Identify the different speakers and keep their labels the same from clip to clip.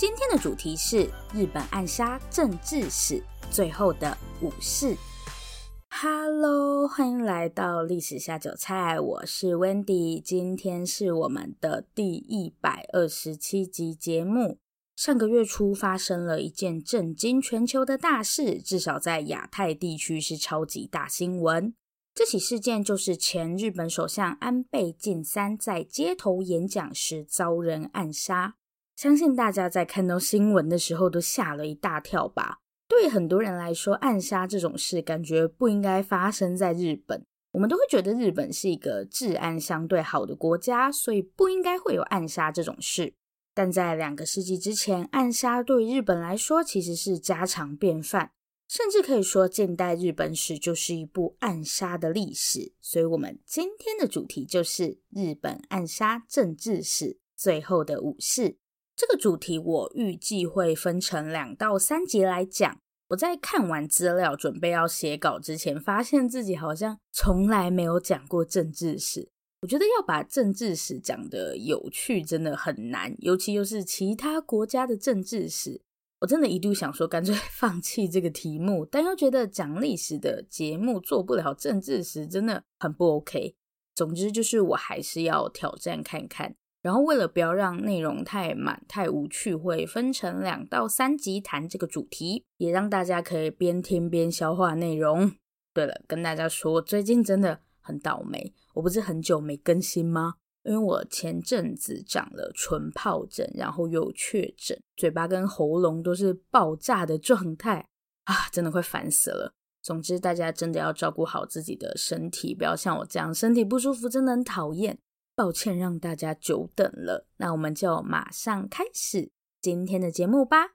Speaker 1: 今天的主题是日本暗杀政治史最后的武士。Hello，欢迎来到历史下酒菜，我是 Wendy。今天是我们的第一百二十七集节目。上个月初发生了一件震惊全球的大事，至少在亚太地区是超级大新闻。这起事件就是前日本首相安倍晋三在街头演讲时遭人暗杀。相信大家在看到新闻的时候都吓了一大跳吧？对很多人来说，暗杀这种事感觉不应该发生在日本。我们都会觉得日本是一个治安相对好的国家，所以不应该会有暗杀这种事。但在两个世纪之前，暗杀对日本来说其实是家常便饭，甚至可以说近代日本史就是一部暗杀的历史。所以，我们今天的主题就是日本暗杀政治史最后的武士。这个主题我预计会分成两到三集来讲。我在看完资料准备要写稿之前，发现自己好像从来没有讲过政治史。我觉得要把政治史讲得有趣真的很难，尤其又是其他国家的政治史。我真的一度想说干脆 放弃这个题目，但又觉得讲历史的节目做不了政治史，真的很不 OK。总之就是我还是要挑战看看。然后，为了不要让内容太满、太无趣，会分成两到三集谈这个主题，也让大家可以边听边消化内容。对了，跟大家说，最近真的很倒霉，我不是很久没更新吗？因为我前阵子长了唇疱疹，然后又确诊，嘴巴跟喉咙都是爆炸的状态啊，真的快烦死了。总之，大家真的要照顾好自己的身体，不要像我这样身体不舒服，真的很讨厌。抱歉让大家久等了，那我们就马上开始今天的节目吧。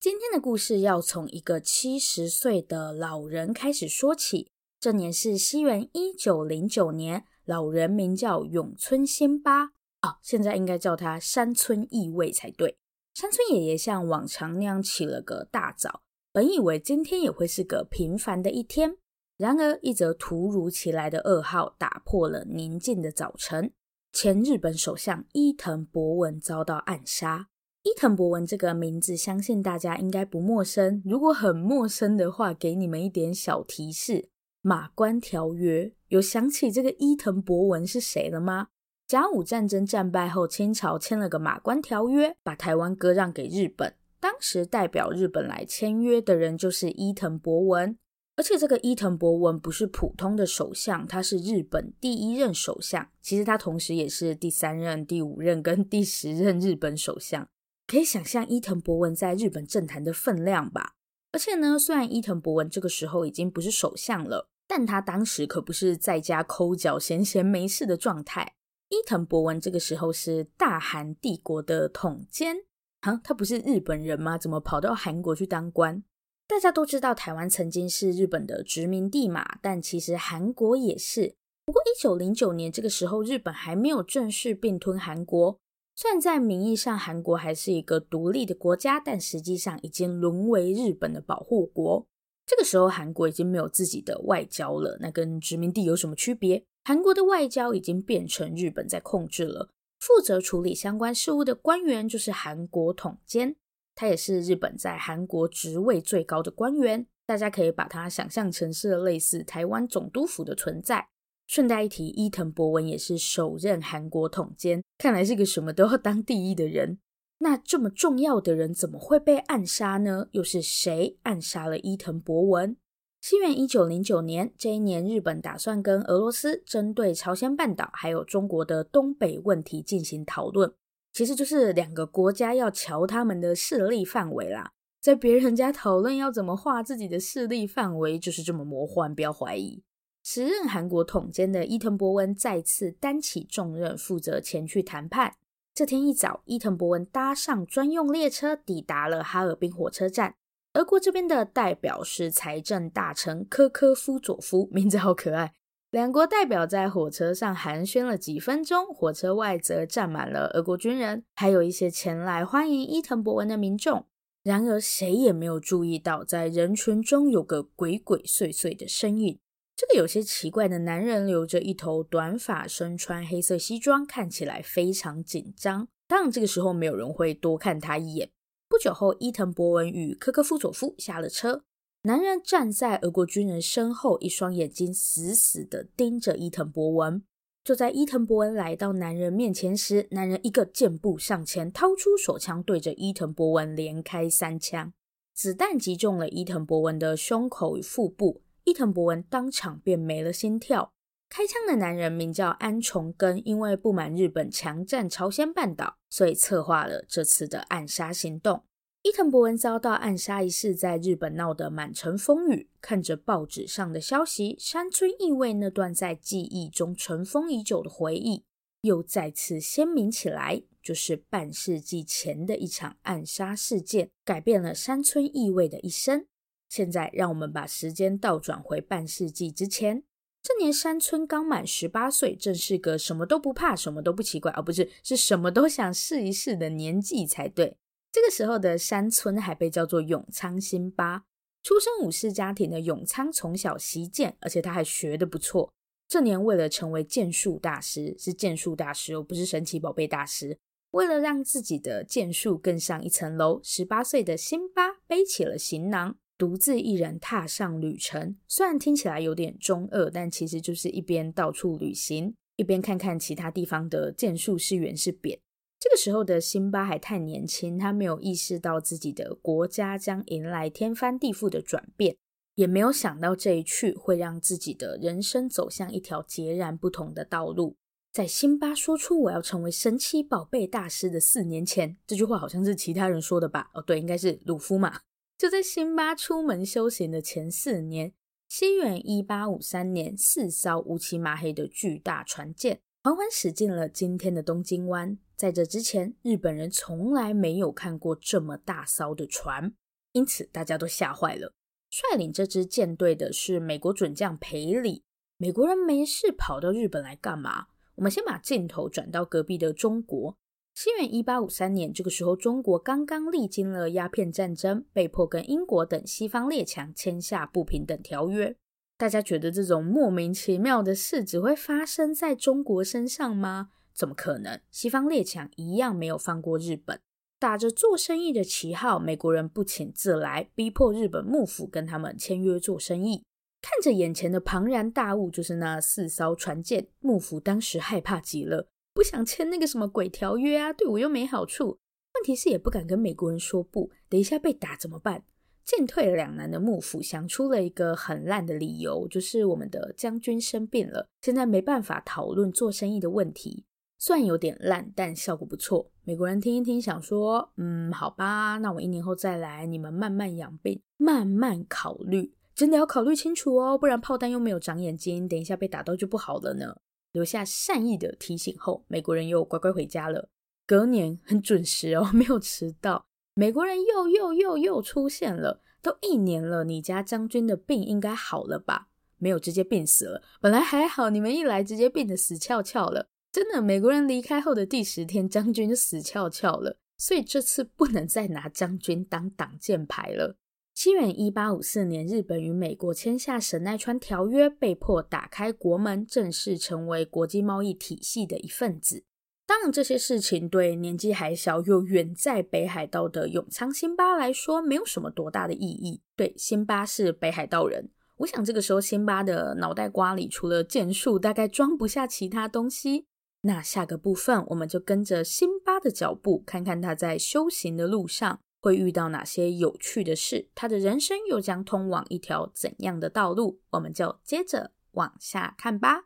Speaker 1: 今天的故事要从一个七十岁的老人开始说起。这年是西元一九零九年，老人名叫永村先八哦，现在应该叫他山村义卫才对。山村爷爷像往常那样起了个大早，本以为今天也会是个平凡的一天。然而，一则突如其来的噩耗打破了宁静的早晨。前日本首相伊藤博文遭到暗杀。伊藤博文这个名字，相信大家应该不陌生。如果很陌生的话，给你们一点小提示：马关条约。有想起这个伊藤博文是谁了吗？甲午战争战败后，清朝签了个马关条约，把台湾割让给日本。当时代表日本来签约的人就是伊藤博文。而且这个伊藤博文不是普通的首相，他是日本第一任首相。其实他同时也是第三任、第五任跟第十任日本首相。可以想象伊藤博文在日本政坛的分量吧？而且呢，虽然伊藤博文这个时候已经不是首相了，但他当时可不是在家抠脚、闲闲没事的状态。伊藤博文这个时候是大韩帝国的统监。啊，他不是日本人吗？怎么跑到韩国去当官？大家都知道台湾曾经是日本的殖民地嘛，但其实韩国也是。不过一九零九年这个时候，日本还没有正式并吞韩国。虽然在名义上韩国还是一个独立的国家，但实际上已经沦为日本的保护国。这个时候，韩国已经没有自己的外交了，那跟殖民地有什么区别？韩国的外交已经变成日本在控制了，负责处理相关事务的官员就是韩国统监。他也是日本在韩国职位最高的官员，大家可以把他想象成是类似台湾总督府的存在。顺带一提，伊藤博文也是首任韩国统监，看来是个什么都要当第一的人。那这么重要的人怎么会被暗杀呢？又是谁暗杀了伊藤博文？西元一九零九年，这一年日本打算跟俄罗斯针对朝鲜半岛还有中国的东北问题进行讨论，其实就是两个国家要瞧他们的势力范围啦。在别人家讨论要怎么画自己的势力范围，就是这么魔幻，不要怀疑。时任韩国统监的伊藤博文再次担起重任，负责前去谈判。这天一早，伊藤博文搭上专用列车，抵达了哈尔滨火车站。俄国这边的代表是财政大臣科科夫佐夫，名字好可爱。两国代表在火车上寒暄了几分钟，火车外则站满了俄国军人，还有一些前来欢迎伊藤博文的民众。然而，谁也没有注意到，在人群中有个鬼鬼祟祟的身影。这个有些奇怪的男人留着一头短发，身穿黑色西装，看起来非常紧张。当然，这个时候没有人会多看他一眼。不久后，伊藤博文与科科夫佐夫下了车。男人站在俄国军人身后，一双眼睛死死地盯着伊藤博文。就在伊藤博文来到男人面前时，男人一个箭步上前，掏出手枪，对着伊藤博文连开三枪。子弹击中了伊藤博文的胸口与腹部，伊藤博文当场便没了心跳。开枪的男人名叫安重根，因为不满日本强占朝鲜半岛，所以策划了这次的暗杀行动。伊藤博文遭到暗杀一事在日本闹得满城风雨。看着报纸上的消息，山村义卫那段在记忆中尘封已久的回忆又再次鲜明起来。就是半世纪前的一场暗杀事件，改变了山村义卫的一生。现在，让我们把时间倒转回半世纪之前。这年山村刚满十八岁，正是个什么都不怕、什么都不奇怪，而、不是是什么都想试一试的年纪才对。这个时候的山村还被叫做永仓新八。出身武士家庭的永仓从小习剑，而且他还学得不错。这年为了成为剑术大师，是剑术大师哦，不是神奇宝贝大师。为了让自己的剑术更上一层楼，十八岁的新八背起了行囊。独自一人踏上旅程，虽然听起来有点中二，但其实就是一边到处旅行，一边看看其他地方的剑术是圆是扁。这个时候的辛巴还太年轻，他没有意识到自己的国家将迎来天翻地覆的转变，也没有想到这一去会让自己的人生走向一条截然不同的道路。在辛巴说出“我要成为神奇宝贝大师”的四年前，这句话好像是其他人说的吧？哦，对，应该是鲁夫嘛。就在辛巴出门修行的前四年，西元一八五三年，四艘乌漆麻黑的巨大船舰缓缓驶进了今天的东京湾。在这之前，日本人从来没有看过这么大艘的船，因此大家都吓坏了。率领这支舰队的是美国准将裴里。美国人没事跑到日本来干嘛？我们先把镜头转到隔壁的中国。西元一八五三年，这个时候中国刚刚历经了鸦片战争，被迫跟英国等西方列强签下不平等条约。大家觉得这种莫名其妙的事只会发生在中国身上吗？怎么可能？西方列强一样没有放过日本，打着做生意的旗号，美国人不请自来，逼迫日本幕府跟他们签约做生意。看着眼前的庞然大物，就是那四艘船舰，幕府当时害怕极了。不想签那个什么鬼条约啊，对我又没好处。问题是也不敢跟美国人说不，等一下被打怎么办？进退两难的幕府想出了一个很烂的理由，就是我们的将军生病了，现在没办法讨论做生意的问题。算有点烂，但效果不错。美国人听一听，想说，嗯，好吧，那我一年后再来，你们慢慢养病，慢慢考虑，真的要考虑清楚哦，不然炮弹又没有长眼睛，等一下被打到就不好了呢。留下善意的提醒后，美国人又乖乖回家了。隔年很准时哦，没有迟到。美国人又又又又出现了，都一年了，你家将军的病应该好了吧？没有直接病死了，本来还好，你们一来直接病得死翘翘了。真的，美国人离开后的第十天，将军就死翘翘了。所以这次不能再拿将军当挡箭牌了。西元一八五四年，日本与美国签下《神奈川条约》，被迫打开国门，正式成为国际贸易体系的一份子。当然，这些事情对年纪还小又远在北海道的永仓新八来说，没有什么多大的意义。对，新八是北海道人。我想这个时候，新八的脑袋瓜里除了剑术，大概装不下其他东西。那下个部分，我们就跟着辛巴的脚步，看看他在修行的路上。会遇到哪些有趣的事？他的人生又将通往一条怎样的道路？我们就接着往下看吧。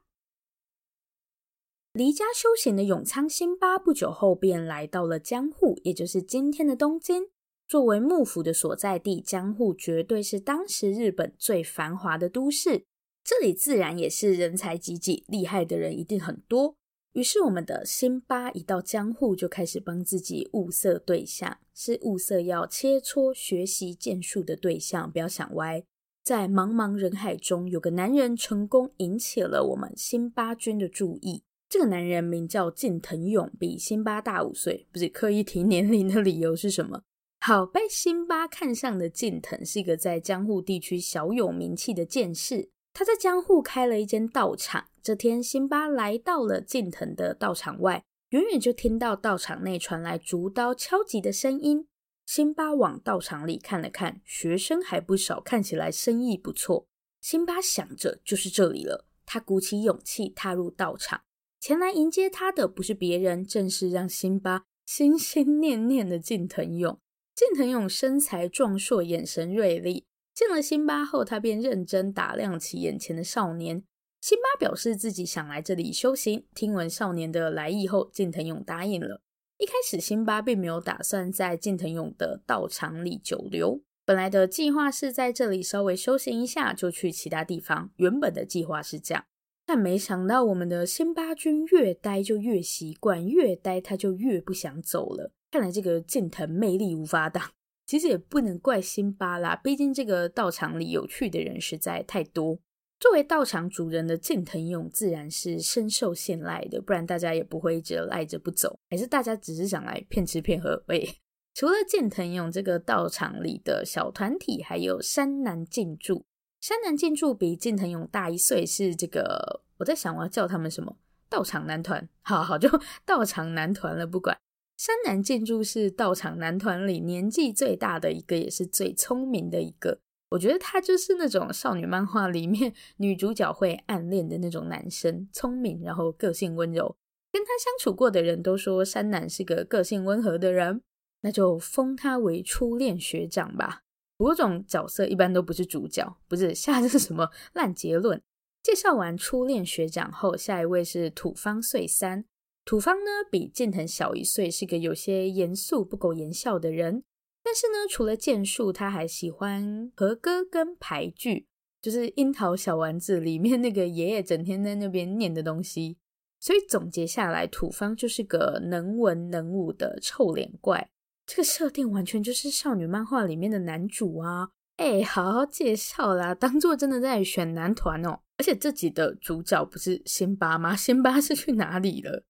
Speaker 1: 离家修行的永仓辛巴不久后便来到了江户，也就是今天的东京。作为幕府的所在地，江户绝对是当时日本最繁华的都市。这里自然也是人才济济，厉害的人一定很多。于是，我们的辛巴一到江户，就开始帮自己物色对象，是物色要切磋学习剑术的对象。不要想歪，在茫茫人海中，有个男人成功引起了我们辛巴军的注意。这个男人名叫近藤勇，比辛巴大五岁。不是刻意提年龄的理由是什么？好，被辛巴看上的近藤是一个在江户地区小有名气的剑士。他在江户开了一间道场。这天，辛巴来到了近藤的道场外，远远就听到道场内传来竹刀敲击的声音。辛巴往道场里看了看，学生还不少，看起来生意不错。辛巴想着，就是这里了。他鼓起勇气踏入道场，前来迎接他的不是别人，正是让辛巴心心念念的近藤勇。近藤勇身材壮硕，眼神锐利。见了辛巴后，他便认真打量起眼前的少年。辛巴表示自己想来这里修行。听闻少年的来意后，近藤勇答应了。一开始，辛巴并没有打算在近藤勇的道场里久留。本来的计划是在这里稍微修行一下，就去其他地方。原本的计划是这样，但没想到我们的辛巴君越待就越习惯，越待他就越不想走了。看来这个近藤魅力无法挡，其实也不能怪辛巴啦，毕竟这个道场里有趣的人实在太多。作为道场主人的近藤勇自然是深受信赖的，不然大家也不会一直赖着不走。还是大家只是想来骗吃骗喝？喂，除了近藤勇这个道场里的小团体，还有山南静助。山南静助比近藤勇大一岁，是这个我在想我要叫他们什么？道场男团？好好，就道场男团了，不管。山南静助是道场男团里年纪最大的一个，也是最聪明的一个。我觉得他就是那种少女漫画里面女主角会暗恋的那种男生，聪明，然后个性温柔。跟他相处过的人都说山南是个个性温和的人，那就封他为初恋学长吧。不过这种角色一般都不是主角，不是下的是什么烂结论。介绍完初恋学长后，下一位是土方岁三。土方呢，比近藤小一岁，是个有些严肃、不苟言笑的人。但是呢，除了剑术，他还喜欢和歌跟俳句，就是《樱桃小丸子》里面那个爷爷整天在那边念的东西。所以总结下来，土方就是个能文能武的臭脸怪。这个设定完全就是少女漫画里面的男主啊！哎，好好介绍啦，当做真的在选男团哦。而且这集的主角不是辛巴吗？辛巴是去哪里了？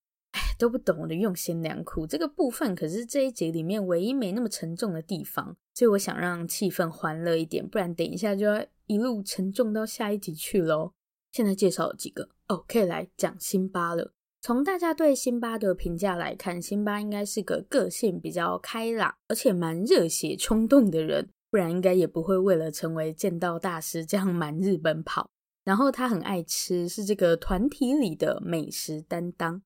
Speaker 1: 都不懂我的用心良苦。这个部分可是这一集里面唯一没那么沉重的地方，所以我想让气氛欢乐一点，不然等一下就要一路沉重到下一集去喽。现在介绍几个哦，可以来讲辛巴了。从大家对辛巴的评价来看，辛巴应该是个个性比较开朗，而且蛮热血冲动的人，不然应该也不会为了成为剑道大师这样满日本跑。然后他很爱吃，是这个团体里的美食担当。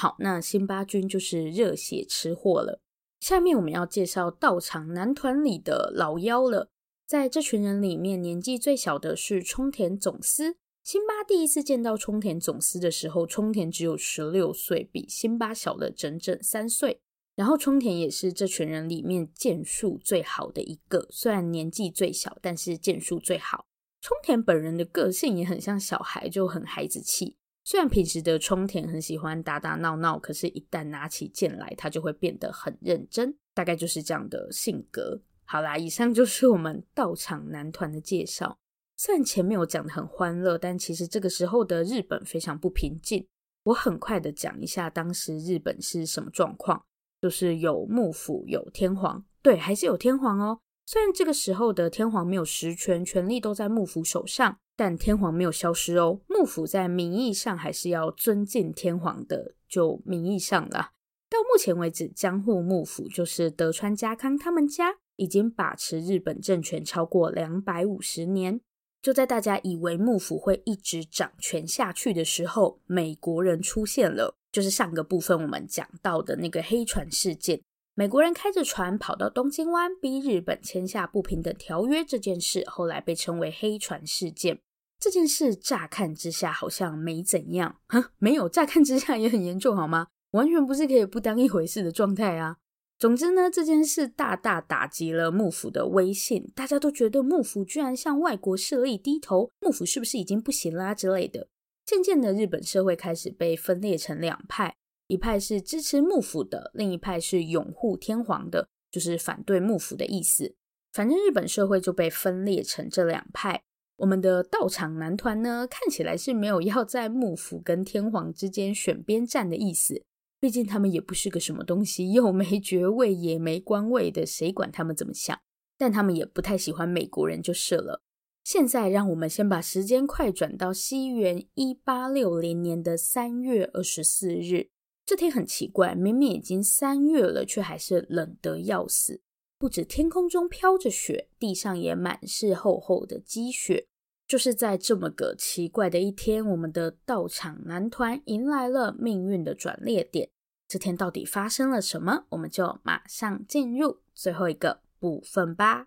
Speaker 1: 好，那辛巴君就是热血吃货了。下面我们要介绍道场男团里的老幺了。在这群人里面，年纪最小的是冲田总司。辛巴第一次见到冲田总司的时候，冲田只有十六岁，比辛巴小了整整三岁。然后冲田也是这群人里面剑术最好的一个，虽然年纪最小，但是剑术最好。冲田本人的个性也很像小孩，就很孩子气。虽然平时的冲田很喜欢打打闹闹，可是，一旦拿起剑来，他就会变得很认真，大概就是这样的性格。好啦，以上就是我们道场男团的介绍。虽然前面我讲得很欢乐，但其实这个时候的日本非常不平静。我很快的讲一下当时日本是什么状况，就是有幕府，有天皇，对，还是有天皇哦。虽然这个时候的天皇没有实权，权力都在幕府手上。但天皇没有消失哦，幕府在名义上还是要尊敬天皇的，就名义上了。到目前为止，江户幕府就是德川家康他们家已经把持日本政权超过两百五十年。就在大家以为幕府会一直掌权下去的时候，美国人出现了，就是上个部分我们讲到的那个黑船事件。美国人开着船跑到东京湾，逼日本签下不平等条约这件事，后来被称为黑船事件。这件事乍看之下好像没怎样，哼，没有，乍看之下也很严重，好吗？完全不是可以不当一回事的状态啊。总之呢，这件事大大打击了幕府的威信，大家都觉得幕府居然向外国势力低头，幕府是不是已经不行啦之类的。渐渐的，日本社会开始被分裂成两派。一派是支持幕府的，另一派是拥护天皇的，就是反对幕府的意思。反正日本社会就被分裂成这两派。我们的道场男团呢，看起来是没有要在幕府跟天皇之间选边站的意思。毕竟他们也不是个什么东西，又没爵位，也没官位的，谁管他们怎么想？但他们也不太喜欢美国人就是了。现在让我们先把时间快转到西元一八六零年的三月二十四日。这天很奇怪，明明已经三月了，却还是冷得要死。不止天空中飘着雪，地上也满是厚厚的积雪。就是在这么个奇怪的一天，我们的道场男团迎来了命运的转捩点。这天到底发生了什么？我们就马上进入最后一个部分吧。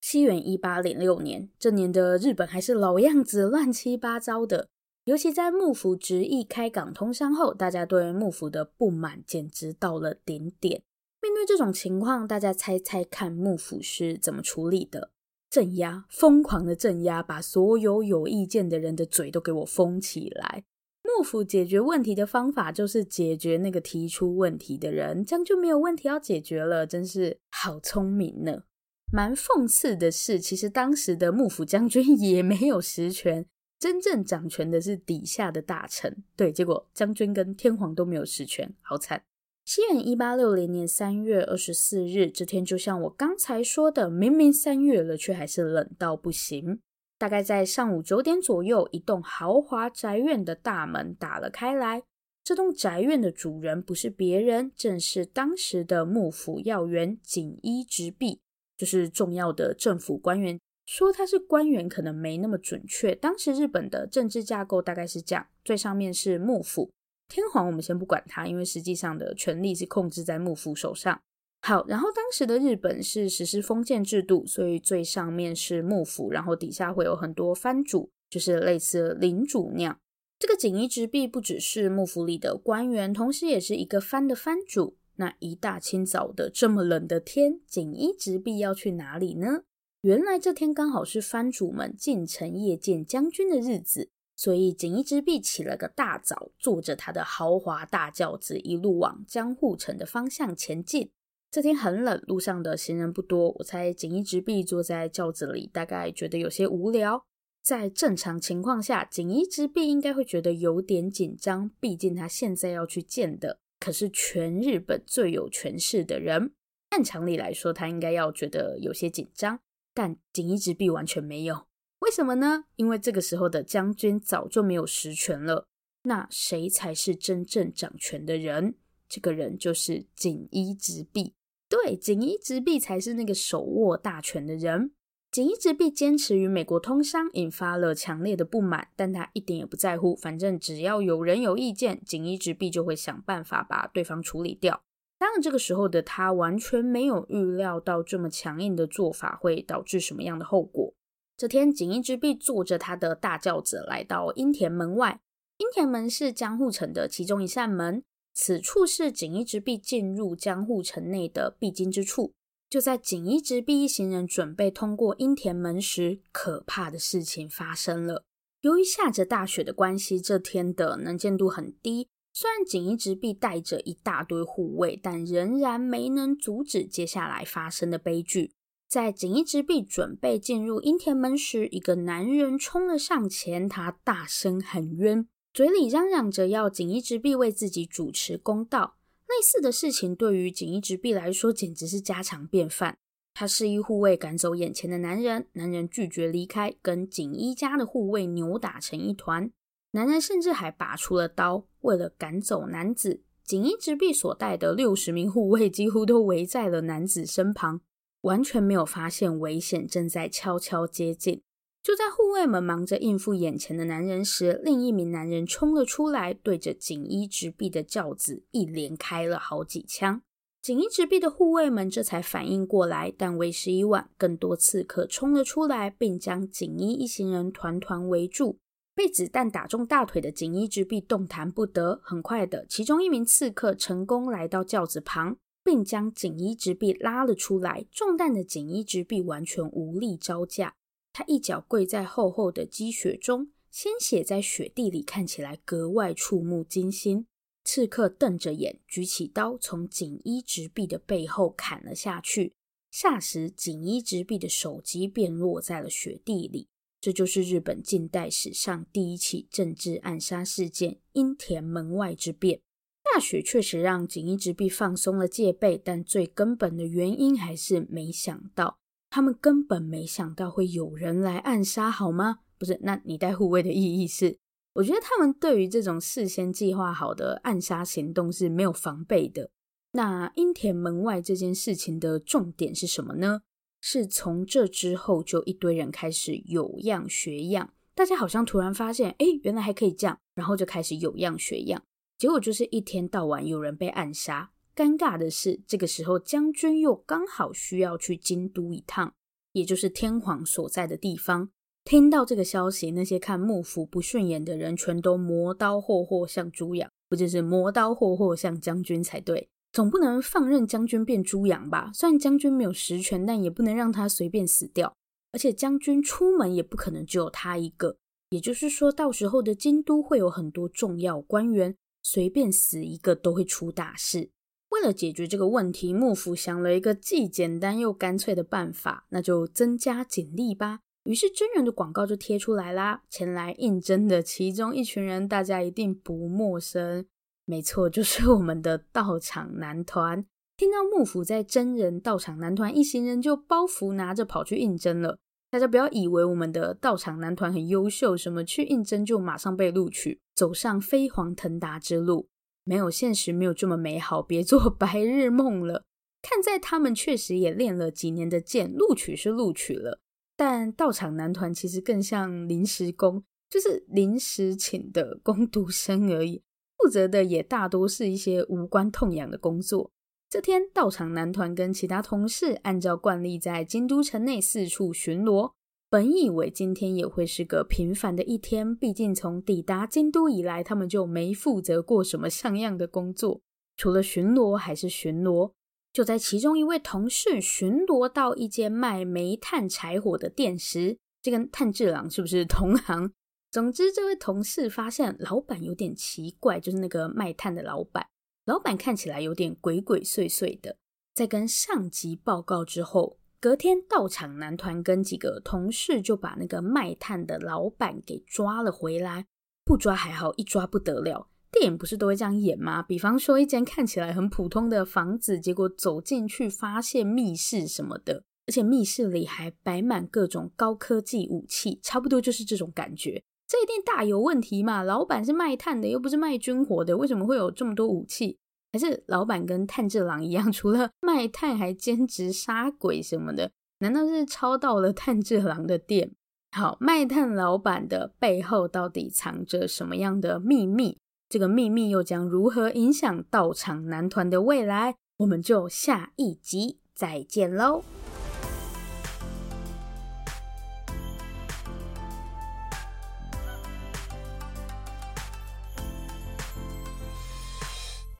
Speaker 1: 西元一八零六年，这年的日本还是老样子，乱七八糟的。尤其在幕府执意开港通商后，大家对幕府的不满简直到了顶点。面对这种情况，大家猜猜看，幕府是怎么处理的？镇压，疯狂的镇压，把所有有意见的人的嘴都给我封起来。幕府解决问题的方法就是解决那个提出问题的人，这样就没有问题要解决了。真是好聪明呢！蛮讽刺的是，其实当时的幕府将军 也没有实权。真正掌权的是底下的大臣，对，结果将军跟天皇都没有实权，好惨。西元一八六零年三月二十四日这天，就像我刚才说的，明明三月了，却还是冷到不行。大概在上午九点左右，一栋豪华宅院的大门打了开来。这栋宅院的主人不是别人，正是当时的幕府要员锦衣直弼，就是重要的政府官员。说他是官员可能没那么准确。当时日本的政治架构大概是这样：最上面是幕府，天皇我们先不管他，因为实际上的权力是控制在幕府手上。好，然后当时的日本是实施封建制度，所以最上面是幕府，然后底下会有很多藩主，就是类似领主那样。这个锦衣直弼不只是幕府里的官员，同时也是一个藩的藩主。那一大清早的这么冷的天，锦衣直弼要去哪里呢？原来这天刚好是藩主们进城谒见将军的日子，所以锦衣直弼起了个大早，坐着他的豪华大轿子，一路往江户城的方向前进。这天很冷，路上的行人不多。我猜锦衣直弼坐在轿子里，大概觉得有些无聊。在正常情况下，锦衣直弼应该会觉得有点紧张，毕竟他现在要去见的可是全日本最有权势的人。按常理来说，他应该要觉得有些紧张。但锦衣直弼完全没有，为什么呢？因为这个时候的将军早就没有实权了。那谁才是真正掌权的人？这个人就是锦衣直弼。对，锦衣直弼才是那个手握大权的人。锦衣直弼坚持与美国通商，引发了强烈的不满，但他一点也不在乎，反正只要有人有意见，锦衣直弼就会想办法把对方处理掉。当然，这个时候的他完全没有预料到这么强硬的做法会导致什么样的后果。这天，锦衣直弼坐着他的大轿子来到阴田门外。阴田门是江户城的其中一扇门，此处是锦衣直弼进入江户城内的必经之处。就在锦衣直弼一行人准备通过阴田门时，可怕的事情发生了。由于下着大雪的关系，这天的能见度很低。虽然锦衣直弼带着一大堆护卫，但仍然没能阻止接下来发生的悲剧。在锦衣直弼准备进入阴田门时，一个男人冲了上前，他大声喊冤，嘴里嚷嚷着要锦衣直弼为自己主持公道。类似的事情对于锦衣直弼来说简直是家常便饭。他示意护卫赶走眼前的男人，男人拒绝离开，跟锦衣家的护卫扭打成一团。男人甚至还拔出了刀，为了赶走男子，锦衣直臂所带的六十名护卫几乎都围在了男子身旁，完全没有发现危险正在悄悄接近。就在护卫们忙着应付眼前的男人时，另一名男人冲了出来，对着锦衣直臂的轿子一连开了好几枪。锦衣直臂的护卫们这才反应过来，但为时已晚，更多刺客冲了出来，并将锦衣一行人团团围住。被子弹打中大腿的锦衣直臂动弹不得。很快的，其中一名刺客成功来到轿子旁，并将锦衣直臂拉了出来。中弹的锦衣直臂完全无力招架。他一脚跪在厚厚的积雪中，鲜血在雪地里看起来格外触目惊心。刺客瞪着眼，举起刀从锦衣直臂的背后砍了下去。霎时，锦衣直臂的首级便落在了雪地里。这就是日本近代史上第一起政治暗杀事件——樱田门外之变。大雪确实让锦衣直弼放松了戒备，但最根本的原因还是没想到。他们根本没想到会有人来暗杀，好吗？不是，那你带护卫的意义是？我觉得他们对于这种事先计划好的暗杀行动是没有防备的。那樱田门外这件事情的重点是什么呢？是从这之后就一堆人开始有样学样，大家好像突然发现，哎，原来还可以这样，然后就开始有样学样，结果就是一天到晚有人被暗杀。尴尬的是，这个时候将军又刚好需要去京都一趟，也就是天皇所在的地方。听到这个消息，那些看幕府不顺眼的人全都磨刀霍霍向猪羊，不就是磨刀霍霍向将军才对？总不能放任将军变猪羊吧？虽然将军没有实权，但也不能让他随便死掉。而且将军出门也不可能只有他一个，也就是说，到时候的京都会有很多重要官员，随便死一个都会出大事。为了解决这个问题，幕府想了一个既简单又干脆的办法，那就增加警力吧。于是真人的广告就贴出来啦。前来应征的其中一群人，大家一定不陌生，没错，就是我们的道场男团。听到幕府在征人，道场男团一行人就包袱拿着跑去应征了。大家不要以为我们的道场男团很优秀，什么去应征就马上被录取，走上飞黄腾达之路。没有现实，没有这么美好，别做 白日梦了。看在他们确实也练了几年的剑，录取是录取了，但道场男团其实更像临时工，就是临时请的工读生而已，负责的也大多是一些无关痛痒的工作。这天，道场男团跟其他同事按照惯例在京都城内四处巡逻。本以为今天也会是个平凡的一天，毕竟从抵达京都以来，他们就没负责过什么像样的工作，除了巡逻还是巡逻。就在其中一位同事巡逻到一间卖煤炭柴火的店时，这跟炭治郎是不是同行？总之，这位同事发现老板有点奇怪，就是那个卖炭的老板，老板看起来有点鬼鬼祟祟的。在跟上级报告之后。隔天，道场男团跟几个同事就把那个卖炭的老板给抓了回来。不抓还好，一抓不得了。电影不是都会这样演吗？比方说，一间看起来很普通的房子，结果走进去发现密室什么的，而且密室里还摆满各种高科技武器，差不多就是这种感觉。这一定大有问题嘛！老板是卖炭的，又不是卖军火的，为什么会有这么多武器？还是老板跟炭治郎一样，除了卖炭还兼职杀鬼什么的？难道是抄到了炭治郎的店？好，卖炭老板的背后到底藏着什么样的秘密？这个秘密又将如何影响道场男团的未来？我们就下一集再见喽！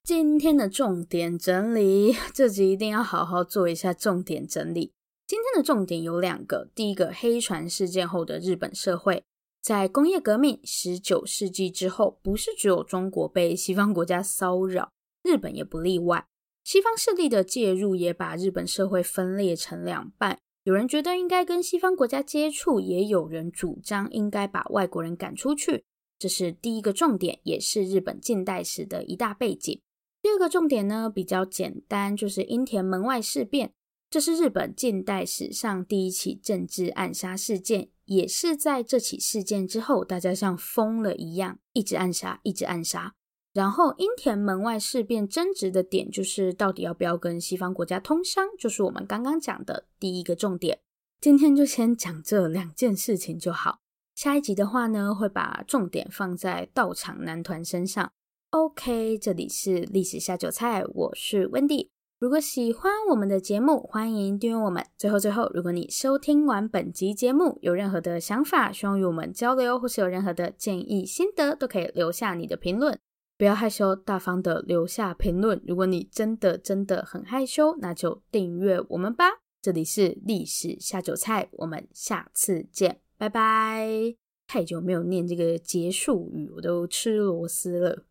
Speaker 1: 今天的重点整理，这集一定要好好做一下重点整理。今天的重点有两个：第一个，黑船事件后的日本社会，在工业革命十九世纪之后，不是只有中国被西方国家骚扰，日本也不例外。西方势力的介入也把日本社会分裂成两半，有人觉得应该跟西方国家接触，也有人主张应该把外国人赶出去。这是第一个重点，也是日本近代史的一大背景。第二个重点呢，比较简单，就是樱田门外事变。这是日本近代史上第一起政治暗杀事件，也是在这起事件之后，大家像疯了一样，一直暗杀，一直暗杀。然后樱田门外事变争执的点，就是到底要不要跟西方国家通商，就是我们刚刚讲的第一个重点。今天就先讲这两件事情就好。下一集的话呢，会把重点放在道场男团身上。OK，这里是历史下酒菜，我是温蒂。如果喜欢我们的节目，欢迎订阅我们。最后最后，如果你收听完本集节目，有任何的想法，希望与我们交流，或是有任何的建议心得，都可以留下你的评论。不要害羞，大方的留下评论。如果你真的真的很害羞，那就订阅我们吧。这里是历史下酒菜，我们下次见，拜拜。太久没有念这个结束语，我都吃螺丝了。